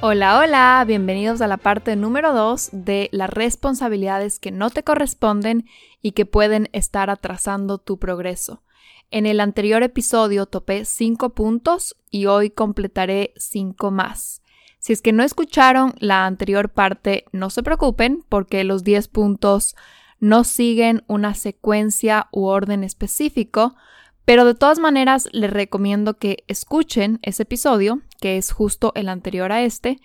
Hola, hola, bienvenidos a la parte número 2 de las responsabilidades que no te corresponden y que pueden estar atrasando tu progreso. En el anterior episodio topé 5 puntos y hoy completaré 5 más. Si es que no escucharon la anterior parte, no se preocupen porque los 10 puntos no siguen una secuencia u orden específico, pero de todas maneras les recomiendo que escuchen ese episodio, que es justo el anterior a este,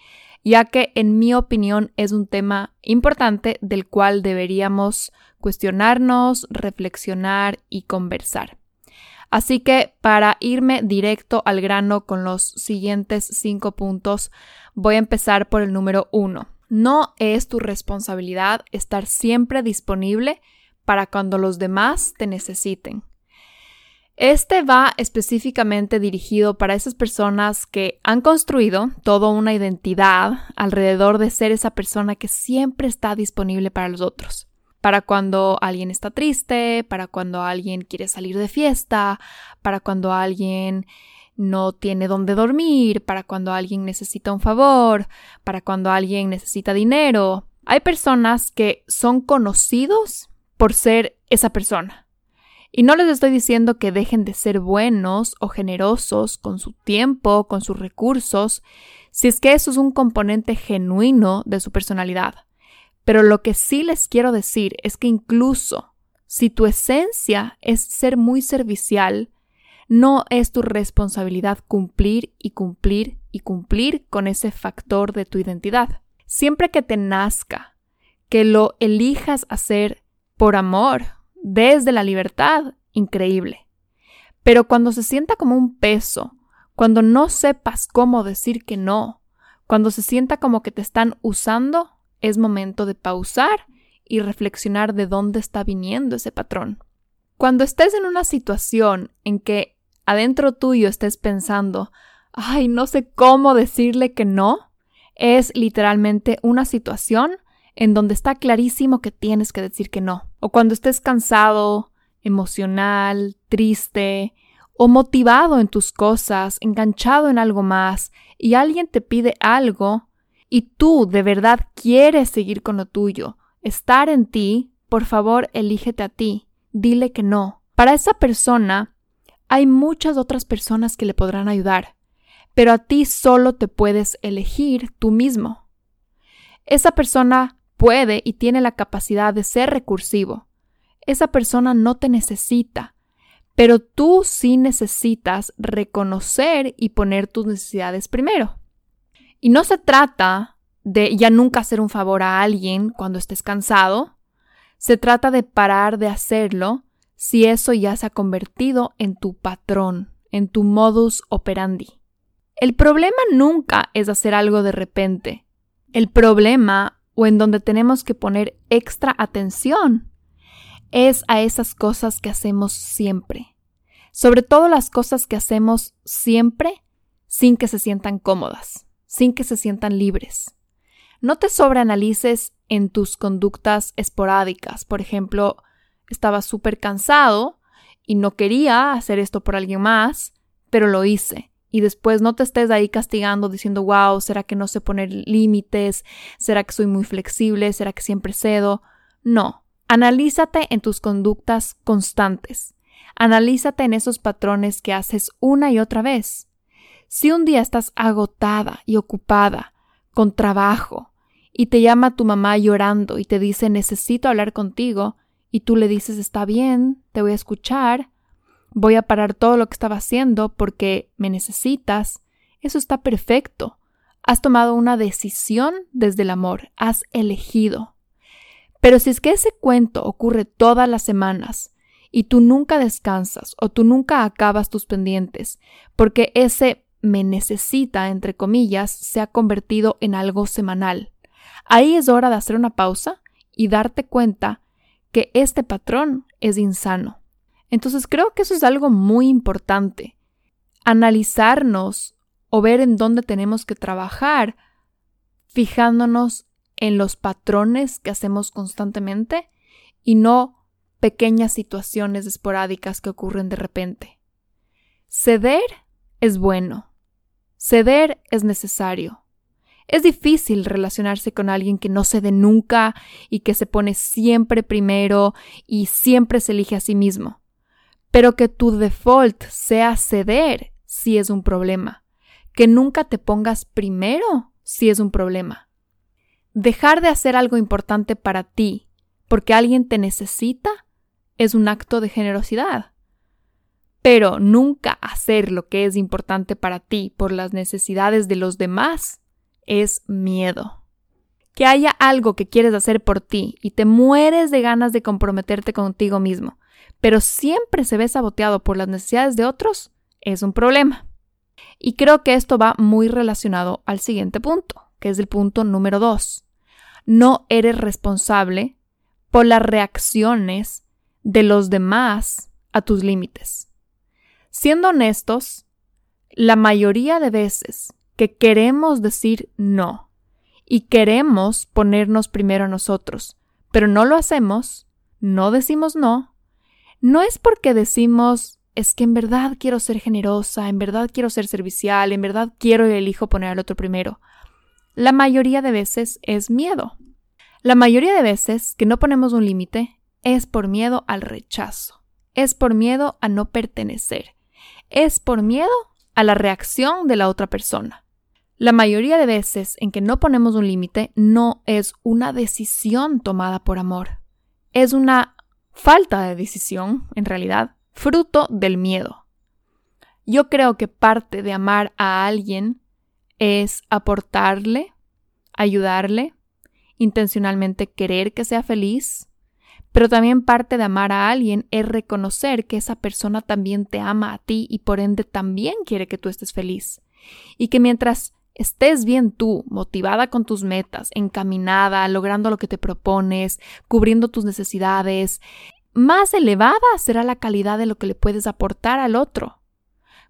ya que en mi opinión es un tema importante del cual deberíamos cuestionarnos, reflexionar y conversar. Así que para irme directo al grano con los siguientes cinco puntos, voy a empezar por el número uno. No es tu responsabilidad estar siempre disponible para cuando los demás te necesiten. Este va específicamente dirigido para esas personas que han construido toda una identidad alrededor de ser esa persona que siempre está disponible para los otros. Para cuando alguien está triste, para cuando alguien quiere salir de fiesta, para cuando alguien no tiene dónde dormir, para cuando alguien necesita un favor, para cuando alguien necesita dinero. Hay personas que son conocidos por ser esa persona y no les estoy diciendo que dejen de ser buenos o generosos con su tiempo, con sus recursos, si es que eso es un componente genuino de su personalidad. Pero lo que sí les quiero decir es que incluso si tu esencia es ser muy servicial, no es tu responsabilidad cumplir y cumplir y cumplir con ese factor de tu identidad. Siempre que te nazca, que lo elijas hacer por amor, desde la libertad, increíble. Pero cuando se sienta como un peso, cuando no sepas cómo decir que no, cuando se sienta como que te están usando, es momento de pausar y reflexionar de dónde está viniendo ese patrón. Cuando estés en una situación en que adentro tuyo estés pensando, ay, no sé cómo decirle que no, es literalmente una situación en donde está clarísimo que tienes que decir que no. O cuando estés cansado, emocional, triste o motivado en tus cosas, enganchado en algo más, y alguien te pide algo y tú de verdad quieres seguir con lo tuyo, estar en ti, por favor, elígete a ti, dile que no. Para esa persona hay muchas otras personas que le podrán ayudar, pero a ti solo te puedes elegir tú mismo. Esa persona puede y tiene la capacidad de ser recursivo. Esa persona no te necesita, pero tú sí necesitas reconocer y poner tus necesidades primero. Y no se trata de ya nunca hacer un favor a alguien cuando estés cansado, se trata de parar de hacerlo si eso ya se ha convertido en tu patrón, en tu modus operandi. El problema nunca es hacer algo de repente. El problema o en donde tenemos que poner extra atención es a esas cosas que hacemos siempre. Sobre todo las cosas que hacemos siempre sin que se sientan cómodas, sin que se sientan libres. No te sobreanalices en tus conductas esporádicas. Por ejemplo, estaba súper cansado y no quería hacer esto por alguien más, pero lo hice y después no te estés ahí castigando diciendo, wow, ¿será que no sé poner límites? ¿Será que soy muy flexible? ¿Será que siempre cedo? No, analízate en tus conductas constantes. Analízate en esos patrones que haces una y otra vez. Si un día estás agotada y ocupada, con trabajo, y te llama tu mamá llorando y te dice necesito hablar contigo, y tú le dices está bien, te voy a escuchar, voy a parar todo lo que estaba haciendo porque me necesitas, eso está perfecto. Has tomado una decisión desde el amor, has elegido. Pero si es que ese cuento ocurre todas las semanas y tú nunca descansas o tú nunca acabas tus pendientes, porque ese me necesita, entre comillas, se ha convertido en algo semanal. Ahí es hora de hacer una pausa y darte cuenta que este patrón es insano. Entonces creo que eso es algo muy importante. Analizarnos o ver en dónde tenemos que trabajar, fijándonos en los patrones que hacemos constantemente y no pequeñas situaciones esporádicas que ocurren de repente. Ceder es bueno. Ceder es necesario. Es difícil relacionarse con alguien que no cede nunca y que se pone siempre primero y siempre se elige a sí mismo. Pero que tu default sea ceder si es un problema. Que nunca te pongas primero si es un problema. Dejar de hacer algo importante para ti porque alguien te necesita es un acto de generosidad. Pero nunca hacer lo que es importante para ti por las necesidades de los demás es miedo. Que haya algo que quieres hacer por ti y te mueres de ganas de comprometerte contigo mismo, pero siempre se ve saboteado por las necesidades de otros, es un problema. Y creo que esto va muy relacionado al siguiente punto, que es el punto número dos. No eres responsable por las reacciones de los demás a tus límites. Siendo honestos, la mayoría de veces que queremos decir no y queremos ponernos primero a nosotros, pero no lo hacemos, no decimos no, no es porque decimos es que en verdad quiero ser generosa, en verdad quiero ser servicial, en verdad quiero y elijo poner al otro primero. La mayoría de veces es miedo. La mayoría de veces que no ponemos un límite es por miedo al rechazo, es por miedo a no pertenecer, es por miedo a la reacción de la otra persona. La mayoría de veces en que no ponemos un límite no es una decisión tomada por amor, es una falta de decisión, en realidad, fruto del miedo. Yo creo que parte de amar a alguien es aportarle, ayudarle, intencionalmente querer que sea feliz, pero también parte de amar a alguien es reconocer que esa persona también te ama a ti y por ende también quiere que tú estés feliz. Y que mientras estés bien tú, motivada con tus metas, encaminada, logrando lo que te propones, cubriendo tus necesidades, más elevada será la calidad de lo que le puedes aportar al otro.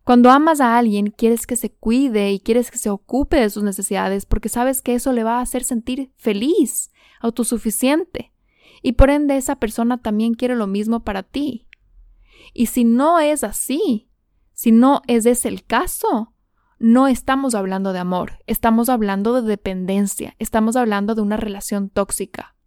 Cuando amas a alguien, quieres que se cuide y quieres que se ocupe de sus necesidades porque sabes que eso le va a hacer sentir feliz, autosuficiente. Y por ende esa persona también quiere lo mismo para ti. Y si no es así, si no es ese el caso, no estamos hablando de amor, estamos hablando de dependencia, estamos hablando de una relación tóxica.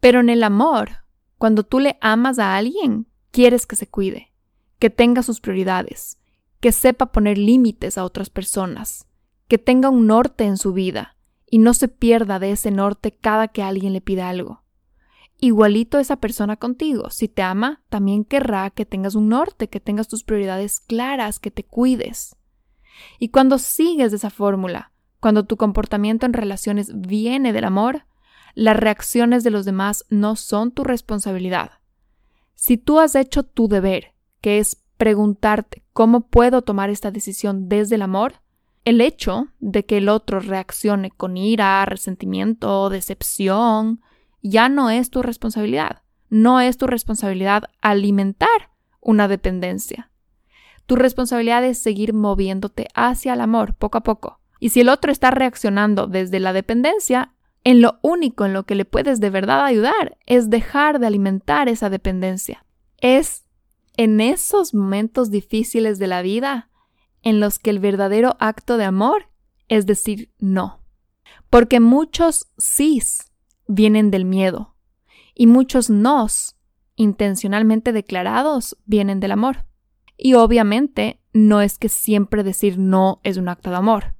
Pero en el amor, cuando tú le amas a alguien, quieres que se cuide, que tenga sus prioridades, que sepa poner límites a otras personas, que tenga un norte en su vida y no se pierda de ese norte cada que alguien le pida algo. Igualito esa persona contigo, si te ama, también querrá que tengas un norte, que tengas tus prioridades claras, que te cuides. Y cuando sigues esa fórmula, cuando tu comportamiento en relaciones viene del amor, las reacciones de los demás no son tu responsabilidad. Si tú has hecho tu deber, que es preguntarte cómo puedo tomar esta decisión desde el amor, el hecho de que el otro reaccione con ira, resentimiento, decepción, ya no es tu responsabilidad. No es tu responsabilidad alimentar una dependencia. Tu responsabilidad es seguir moviéndote hacia el amor poco a poco. Y si el otro está reaccionando desde la dependencia, en lo único en lo que le puedes de verdad ayudar es dejar de alimentar esa dependencia. Es en esos momentos difíciles de la vida en los que el verdadero acto de amor es decir no. Porque muchos sís vienen del miedo y muchos nos intencionalmente declarados vienen del amor. Y obviamente no es que siempre decir no es un acto de amor.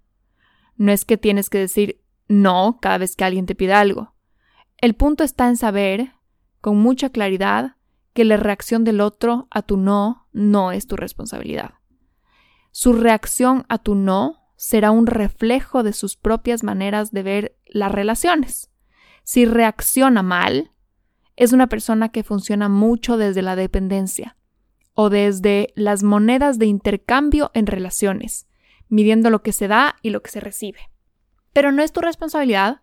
No es que tienes que decir no cada vez que alguien te pida algo. El punto está en saber, con mucha claridad, que la reacción del otro a tu no no es tu responsabilidad. Su reacción a tu no será un reflejo de sus propias maneras de ver las relaciones. Si reacciona mal, es una persona que funciona mucho desde la dependencia o desde las monedas de intercambio en relaciones, midiendo lo que se da y lo que se recibe. Pero no es tu responsabilidad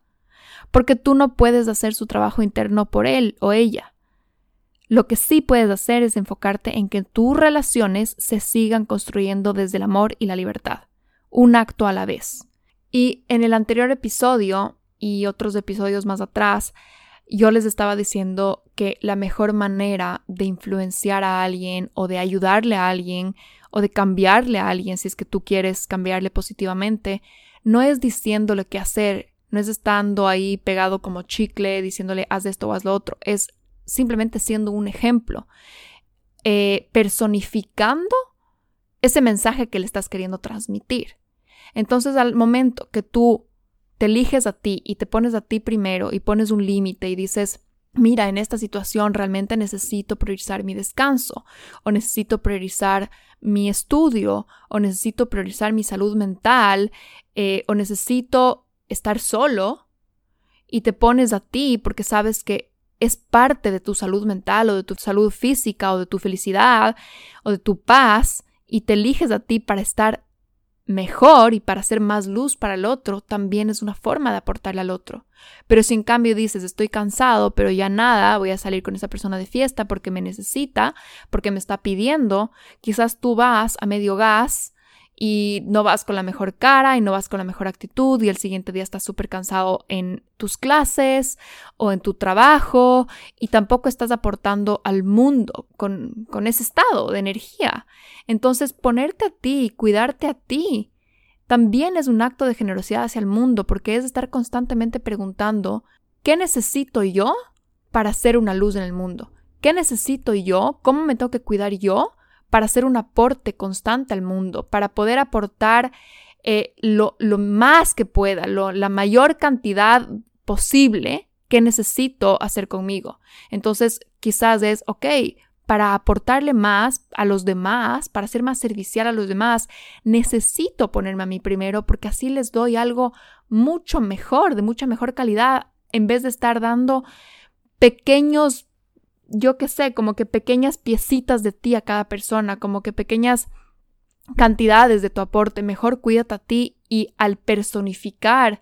porque tú no puedes hacer su trabajo interno por él o ella. Lo que sí puedes hacer es enfocarte en que tus relaciones se sigan construyendo desde el amor y la libertad, un acto a la vez. Y en el anterior episodio y otros episodios más atrás, yo les estaba diciendo que la mejor manera de influenciar a alguien o de ayudarle a alguien o de cambiarle a alguien si es que tú quieres cambiarle positivamente, no es diciéndole qué hacer, no es estando ahí pegado como chicle diciéndole haz esto o haz lo otro, es simplemente siendo un ejemplo, eh, personificando ese mensaje que le estás queriendo transmitir. Entonces al momento que tú te eliges a ti y te pones a ti primero y pones un límite y dices, mira, en esta situación realmente necesito priorizar mi descanso o necesito priorizar mi estudio o necesito priorizar mi salud mental eh, o necesito estar solo y te pones a ti porque sabes que es parte de tu salud mental o de tu salud física o de tu felicidad o de tu paz y te eliges a ti para estar mejor y para hacer más luz para el otro, también es una forma de aportarle al otro. Pero si en cambio dices, estoy cansado, pero ya nada, voy a salir con esa persona de fiesta porque me necesita, porque me está pidiendo, quizás tú vas a medio gas y no vas con la mejor cara y no vas con la mejor actitud y el siguiente día estás súper cansado en tus clases o en tu trabajo y tampoco estás aportando al mundo con, con ese estado de energía. Entonces ponerte a ti, cuidarte a ti, también es un acto de generosidad hacia el mundo porque es estar constantemente preguntando ¿qué necesito yo para ser una luz en el mundo? ¿Qué necesito yo? ¿Cómo me tengo que cuidar yo para hacer un aporte constante al mundo, para poder aportar eh, lo, más que pueda, la mayor cantidad posible que necesito hacer conmigo. Entonces, quizás es, ok, para aportarle más a los demás, para ser más servicial a los demás, necesito ponerme a mí primero porque así les doy algo mucho mejor, de mucha mejor calidad, en vez de estar dando pequeños yo qué sé, como que pequeñas piecitas de ti a cada persona, como que pequeñas cantidades de tu aporte. Mejor cuídate a ti y al personificar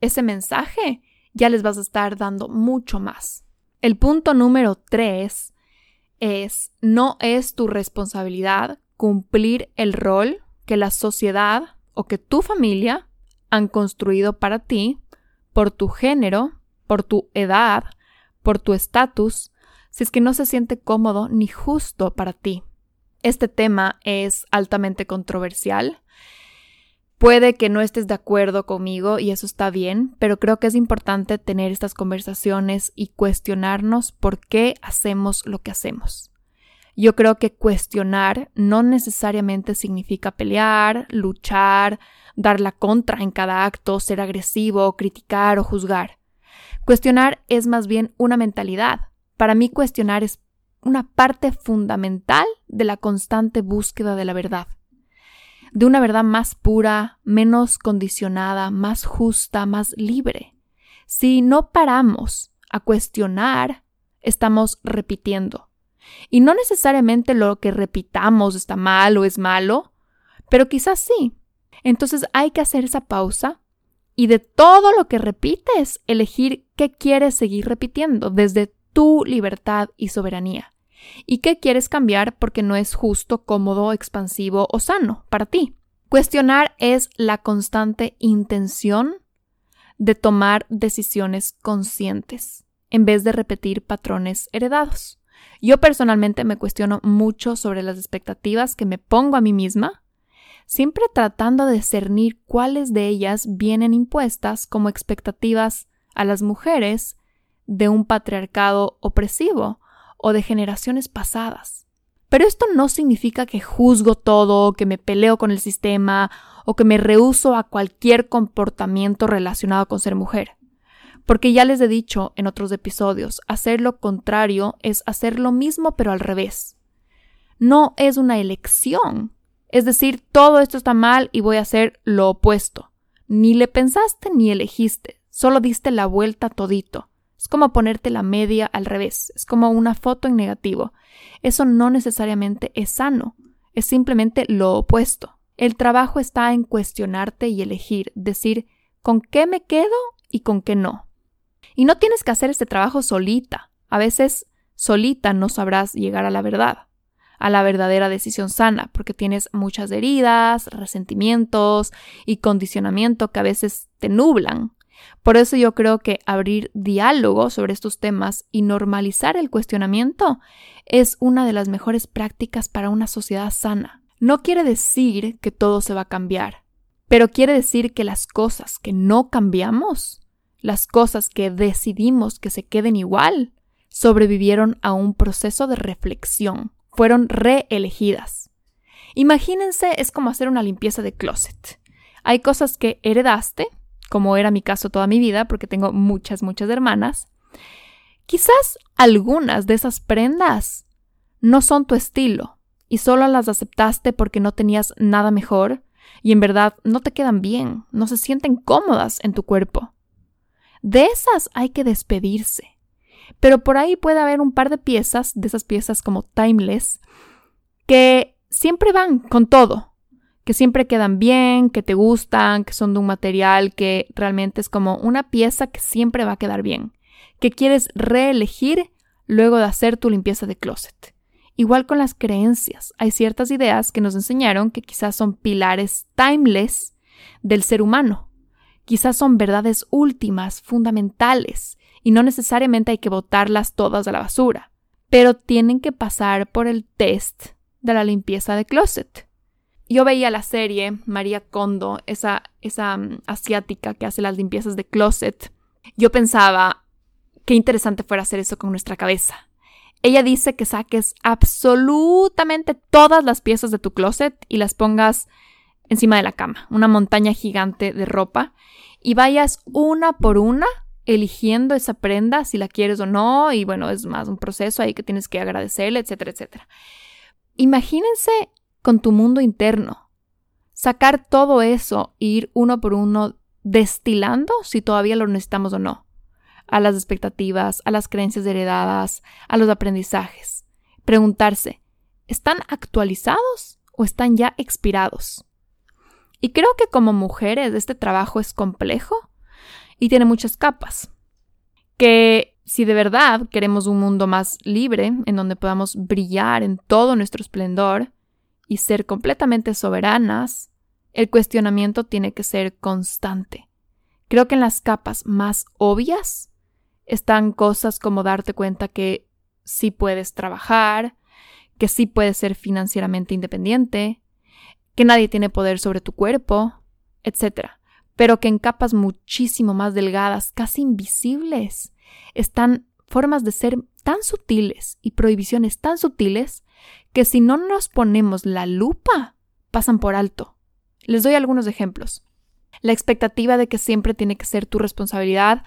ese mensaje, ya les vas a estar dando mucho más. El punto número tres es, no es tu responsabilidad cumplir el rol que la sociedad o que tu familia han construido para ti por tu género, por tu edad, por tu estatus, si es que no se siente cómodo ni justo para ti. Este tema es altamente controversial. Puede que no estés de acuerdo conmigo y eso está bien, pero creo que es importante tener estas conversaciones y cuestionarnos por qué hacemos lo que hacemos. Yo creo que cuestionar no necesariamente significa pelear, luchar, dar la contra en cada acto, ser agresivo, criticar o juzgar. Cuestionar es más bien una mentalidad, para mí cuestionar es una parte fundamental de la constante búsqueda de la verdad, de una verdad más pura, menos condicionada, más justa, más libre. Si no paramos a cuestionar, estamos repitiendo. Y no necesariamente lo que repitamos está mal o es malo, pero quizás sí. Entonces hay que hacer esa pausa y de todo lo que repites, elegir qué quieres seguir repitiendo desde tu libertad y soberanía. ¿Y qué quieres cambiar porque no es justo, cómodo, expansivo o sano para ti? Cuestionar es la constante intención de tomar decisiones conscientes en vez de repetir patrones heredados. Yo personalmente me cuestiono mucho sobre las expectativas que me pongo a mí misma, siempre tratando de discernir cuáles de ellas vienen impuestas como expectativas a las mujeres de un patriarcado opresivo o de generaciones pasadas. Pero esto no significa que juzgo todo, que me peleo con el sistema o que me rehuso a cualquier comportamiento relacionado con ser mujer. Porque ya les he dicho en otros episodios, hacer lo contrario es hacer lo mismo pero al revés. No es una elección. Es decir, todo esto está mal y voy a hacer lo opuesto. Ni le pensaste ni elegiste, solo diste la vuelta todito. Es como ponerte la media al revés, es como una foto en negativo. Eso no necesariamente es sano, es simplemente lo opuesto. El trabajo está en cuestionarte y elegir, decir con qué me quedo y con qué no. Y no tienes que hacer este trabajo solita. A veces solita no sabrás llegar a la verdad, a la verdadera decisión sana, porque tienes muchas heridas, resentimientos y condicionamiento que a veces te nublan. Por eso yo creo que abrir diálogo sobre estos temas y normalizar el cuestionamiento es una de las mejores prácticas para una sociedad sana. No quiere decir que todo se va a cambiar, pero quiere decir que las cosas que no cambiamos, las cosas que decidimos que se queden igual, sobrevivieron a un proceso de reflexión, fueron reelegidas. Imagínense, es como hacer una limpieza de closet. Hay cosas que heredaste, como era mi caso toda mi vida, porque tengo muchas, muchas hermanas. Quizás algunas de esas prendas no son tu estilo y solo las aceptaste porque no tenías nada mejor y en verdad no te quedan bien, no se sienten cómodas en tu cuerpo. De esas hay que despedirse. Pero por ahí puede haber un par de piezas, de esas piezas como timeless, que siempre van con todo, que siempre quedan bien, que te gustan, que son de un material que realmente es como una pieza que siempre va a quedar bien, que quieres reelegir luego de hacer tu limpieza de closet. Igual con las creencias, hay ciertas ideas que nos enseñaron que quizás son pilares timeless del ser humano. Quizás son verdades últimas, fundamentales, y no necesariamente hay que botarlas todas a la basura, pero tienen que pasar por el test de la limpieza de closet. Yo veía la serie María Kondo, esa, esa mm, asiática que hace las limpiezas de closet. Yo pensaba, qué interesante fuera hacer eso con nuestra cabeza. Ella dice que saques absolutamente todas las piezas de tu closet y las pongas encima de la cama, una montaña gigante de ropa, y vayas una por una eligiendo esa prenda, si la quieres o no, y bueno, es más un proceso ahí que tienes que agradecerle, etcétera, etcétera. Imagínense con tu mundo interno, sacar todo eso e ir uno por uno destilando si todavía lo necesitamos o no a las expectativas, a las creencias heredadas, a los aprendizajes. Preguntarse, ¿están actualizados o están ya expirados? Y creo que como mujeres este trabajo es complejo y tiene muchas capas. Que si de verdad queremos un mundo más libre, en donde podamos brillar en todo nuestro esplendor y ser completamente soberanas, el cuestionamiento tiene que ser constante. Creo que en las capas más obvias están cosas como darte cuenta que sí puedes trabajar, que sí puedes ser financieramente independiente, que nadie tiene poder sobre tu cuerpo, etc. Pero que en capas muchísimo más delgadas, casi invisibles, están formas de ser tan sutiles y prohibiciones tan sutiles que si no nos ponemos la lupa, pasan por alto. Les doy algunos ejemplos. La expectativa de que siempre tiene que ser tu responsabilidad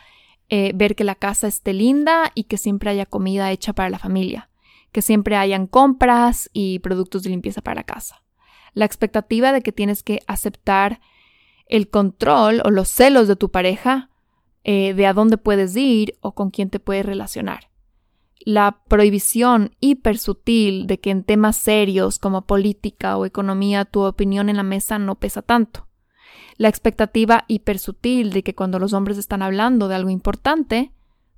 eh, ver que la casa esté linda y que siempre haya comida hecha para la familia, que siempre hayan compras y productos de limpieza para la casa. La expectativa de que tienes que aceptar el control o los celos de tu pareja eh, de a dónde puedes ir o con quién te puedes relacionar. La prohibición hiper sutil de que en temas serios como política o economía tu opinión en la mesa no pesa tanto la expectativa hipersutil de que cuando los hombres están hablando de algo importante,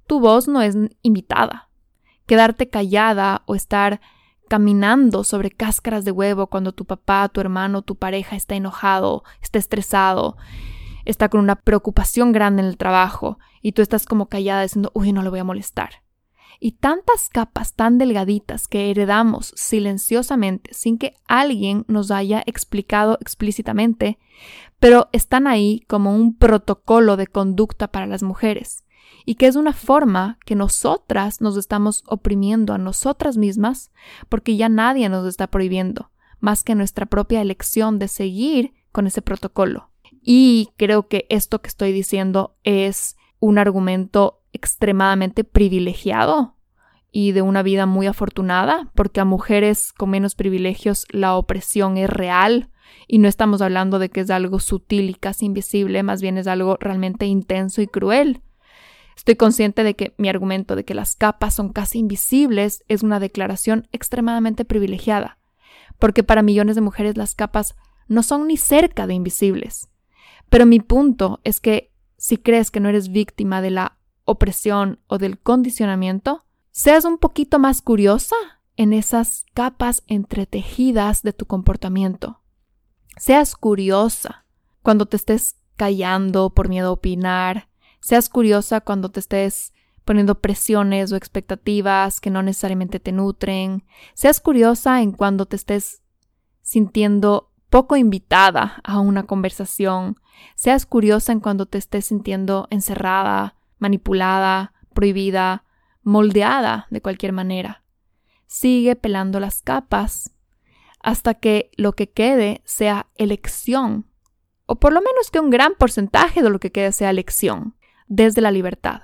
tu voz no es invitada. Quedarte callada o estar caminando sobre cáscaras de huevo cuando tu papá, tu hermano, tu pareja está enojado, está estresado, está con una preocupación grande en el trabajo y tú estás como callada diciendo, uy, no le voy a molestar y tantas capas tan delgaditas que heredamos silenciosamente sin que alguien nos haya explicado explícitamente, pero están ahí como un protocolo de conducta para las mujeres y que es una forma que nosotras nos estamos oprimiendo a nosotras mismas porque ya nadie nos está prohibiendo, más que nuestra propia elección de seguir con ese protocolo. Y creo que esto que estoy diciendo es un argumento extremadamente privilegiado y de una vida muy afortunada, porque a mujeres con menos privilegios la opresión es real y no estamos hablando de que es algo sutil y casi invisible, más bien es algo realmente intenso y cruel. Estoy consciente de que mi argumento de que las capas son casi invisibles es una declaración extremadamente privilegiada, porque para millones de mujeres las capas no son ni cerca de invisibles. Pero mi punto es que si crees que no eres víctima de la opresión o del condicionamiento, seas un poquito más curiosa en esas capas entretejidas de tu comportamiento. Seas curiosa cuando te estés callando por miedo a opinar. Seas curiosa cuando te estés poniendo presiones o expectativas que no necesariamente te nutren. Seas curiosa en cuando te estés sintiendo poco invitada a una conversación. Seas curiosa en cuando te estés sintiendo encerrada, manipulada, prohibida, moldeada de cualquier manera. Sigue pelando las capas hasta que lo que quede sea elección, o por lo menos que un gran porcentaje de lo que quede sea elección, desde la libertad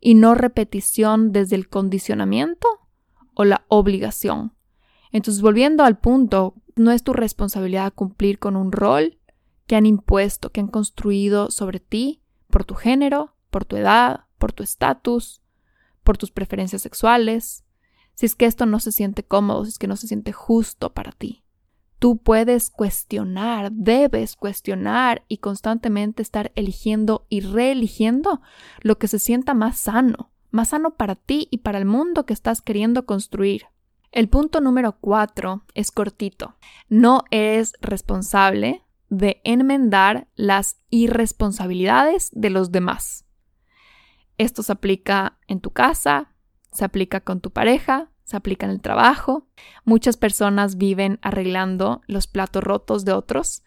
y no repetición desde el condicionamiento o la obligación. Entonces, volviendo al punto, no es tu responsabilidad cumplir con un rol que han impuesto, que han construido sobre ti por tu género, por tu edad, por tu estatus, por tus preferencias sexuales, si es que esto no se siente cómodo, si es que no se siente justo para ti. Tú puedes cuestionar, debes cuestionar y constantemente estar eligiendo y reeligiendo lo que se sienta más sano, más sano para ti y para el mundo que estás queriendo construir. El punto número cuatro es cortito. No eres responsable de enmendar las irresponsabilidades de los demás. Esto se aplica en tu casa, se aplica con tu pareja, se aplica en el trabajo. Muchas personas viven arreglando los platos rotos de otros.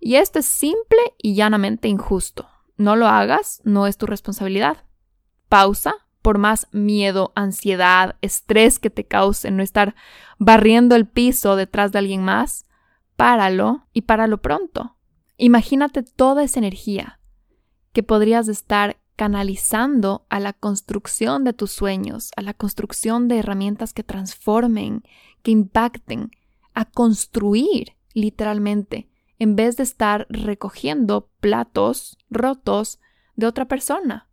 Y esto es simple y llanamente injusto. No lo hagas, no es tu responsabilidad. Pausa, por más miedo, ansiedad, estrés que te cause no estar barriendo el piso detrás de alguien más, páralo y páralo pronto. Imagínate toda esa energía que podrías estar canalizando a la construcción de tus sueños, a la construcción de herramientas que transformen, que impacten, a construir literalmente, en vez de estar recogiendo platos rotos de otra persona.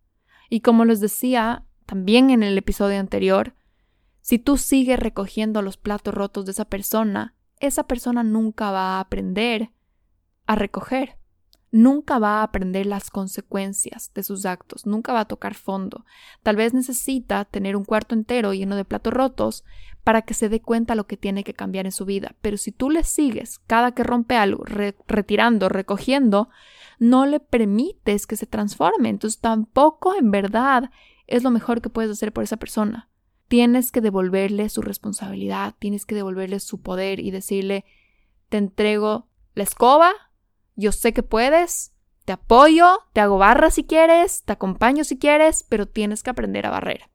Y como les decía también en el episodio anterior, si tú sigues recogiendo los platos rotos de esa persona, esa persona nunca va a aprender a recoger nunca va a aprender las consecuencias de sus actos, nunca va a tocar fondo. Tal vez necesita tener un cuarto entero lleno de platos rotos para que se dé cuenta lo que tiene que cambiar en su vida. Pero si tú le sigues cada que rompe algo, retirando, recogiendo, no le permites que se transforme. Entonces tampoco en verdad es lo mejor que puedes hacer por esa persona. Tienes que devolverle su responsabilidad, tienes que devolverle su poder y decirle, te entrego la escoba, yo sé que puedes, te apoyo, te hago barra si quieres, te acompaño si quieres, pero tienes que aprender a barrer.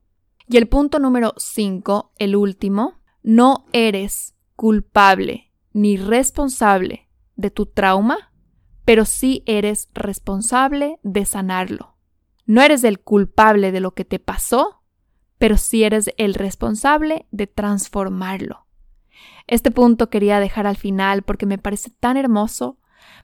Y el punto número 5, el último, no eres culpable ni responsable de tu trauma, pero sí eres responsable de sanarlo. No eres el culpable de lo que te pasó, pero sí eres el responsable de transformarlo. Este punto quería dejar al final porque me parece tan hermoso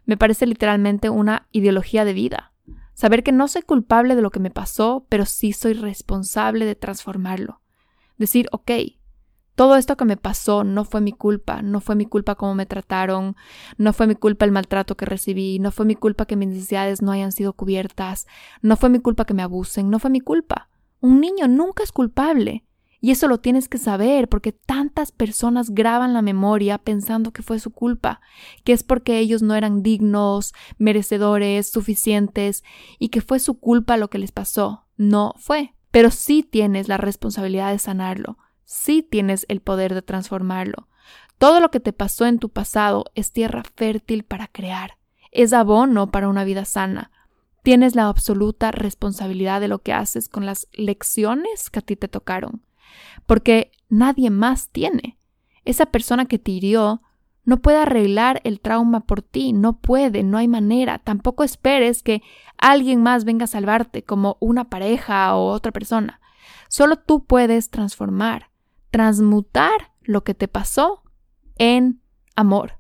me parece literalmente una ideología de vida. Saber que no soy culpable de lo que me pasó, pero sí soy responsable de transformarlo. Decir, ok, todo esto que me pasó no fue mi culpa, no fue mi culpa cómo me trataron, no fue mi culpa el maltrato que recibí, no fue mi culpa que mis necesidades no hayan sido cubiertas, no fue mi culpa que me abusen, no fue mi culpa. Un niño nunca es culpable. Y eso lo tienes que saber porque tantas personas graban la memoria pensando que fue su culpa, que es porque ellos no eran dignos, merecedores, suficientes y que fue su culpa lo que les pasó. No fue. Pero sí tienes la responsabilidad de sanarlo, sí tienes el poder de transformarlo. Todo lo que te pasó en tu pasado es tierra fértil para crear, es abono para una vida sana. Tienes la absoluta responsabilidad de lo que haces con las lecciones que a ti te tocaron porque nadie más tiene. Esa persona que te hirió no puede arreglar el trauma por ti, no puede, no hay manera. Tampoco esperes que alguien más venga a salvarte, como una pareja o otra persona. Solo tú puedes transformar, transmutar lo que te pasó en amor,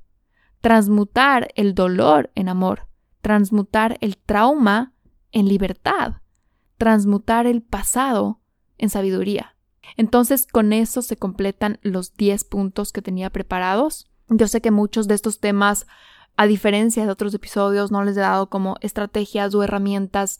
transmutar el dolor en amor, transmutar el trauma en libertad, transmutar el pasado en sabiduría. Entonces, con eso se completan los 10 puntos que tenía preparados. Yo sé que muchos de estos temas A diferencia de otros episodios, no les he dado como estrategias o herramientas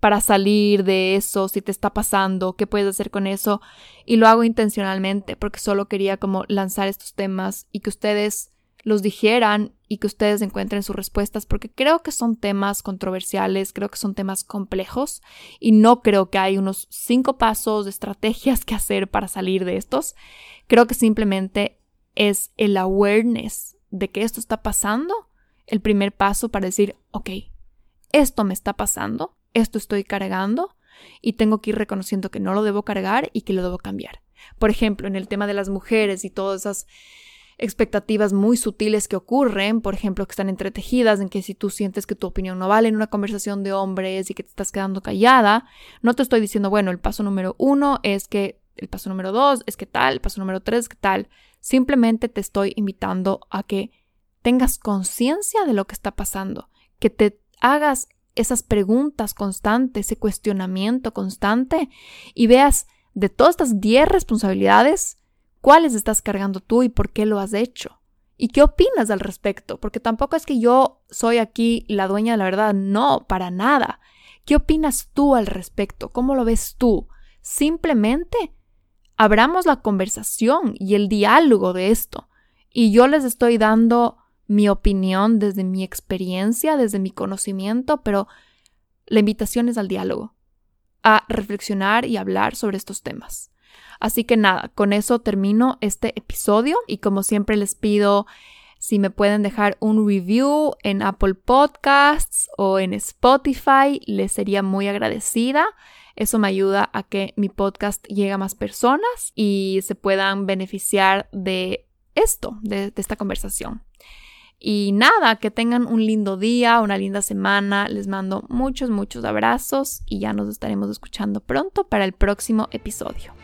para salir de eso, si te está pasando, qué puedes hacer con eso. Y lo hago intencionalmente porque solo quería como lanzar estos temas y que ustedes los dijeran y que ustedes encuentren sus respuestas porque creo que son temas controversiales, creo que son temas complejos y no creo que hay unos cinco pasos de estrategias que hacer para salir de estos. Creo que simplemente es el awareness de que esto está pasando, el primer paso para decir, ok, esto me está pasando, esto estoy cargando y tengo que ir reconociendo que no lo debo cargar y que lo debo cambiar. Por ejemplo, en el tema de las mujeres y todas esas expectativas muy sutiles que ocurren, por ejemplo, que están entretejidas en que si tú sientes que tu opinión no vale en una conversación de hombres y que te estás quedando callada, no te estoy diciendo, bueno, el paso número uno es que, el paso número dos es que tal, el paso número tres es que tal. Simplemente te estoy invitando a que tengas conciencia de lo que está pasando, que te hagas esas preguntas constantes, ese cuestionamiento constante y veas de todas estas 10 responsabilidades, cuáles estás cargando tú y por qué lo has hecho. ¿Y qué opinas al respecto? Porque tampoco es que yo soy aquí la dueña de la verdad, no, para nada. ¿Qué opinas tú al respecto? ¿Cómo lo ves tú? Simplemente abramos la conversación y el diálogo de esto. Y yo les estoy dando mi opinión desde mi experiencia, desde mi conocimiento, pero la invitación es al diálogo, a reflexionar y hablar sobre estos temas. Así que nada, con eso termino este episodio y como siempre les pido si me pueden dejar un review en Apple Podcasts o en Spotify, les sería muy agradecida. Eso me ayuda a que mi podcast llegue a más personas y se puedan beneficiar de esto, de, de esta conversación. Y nada, que tengan un lindo día, una linda semana. Les mando muchos, muchos abrazos y ya nos estaremos escuchando pronto para el próximo episodio.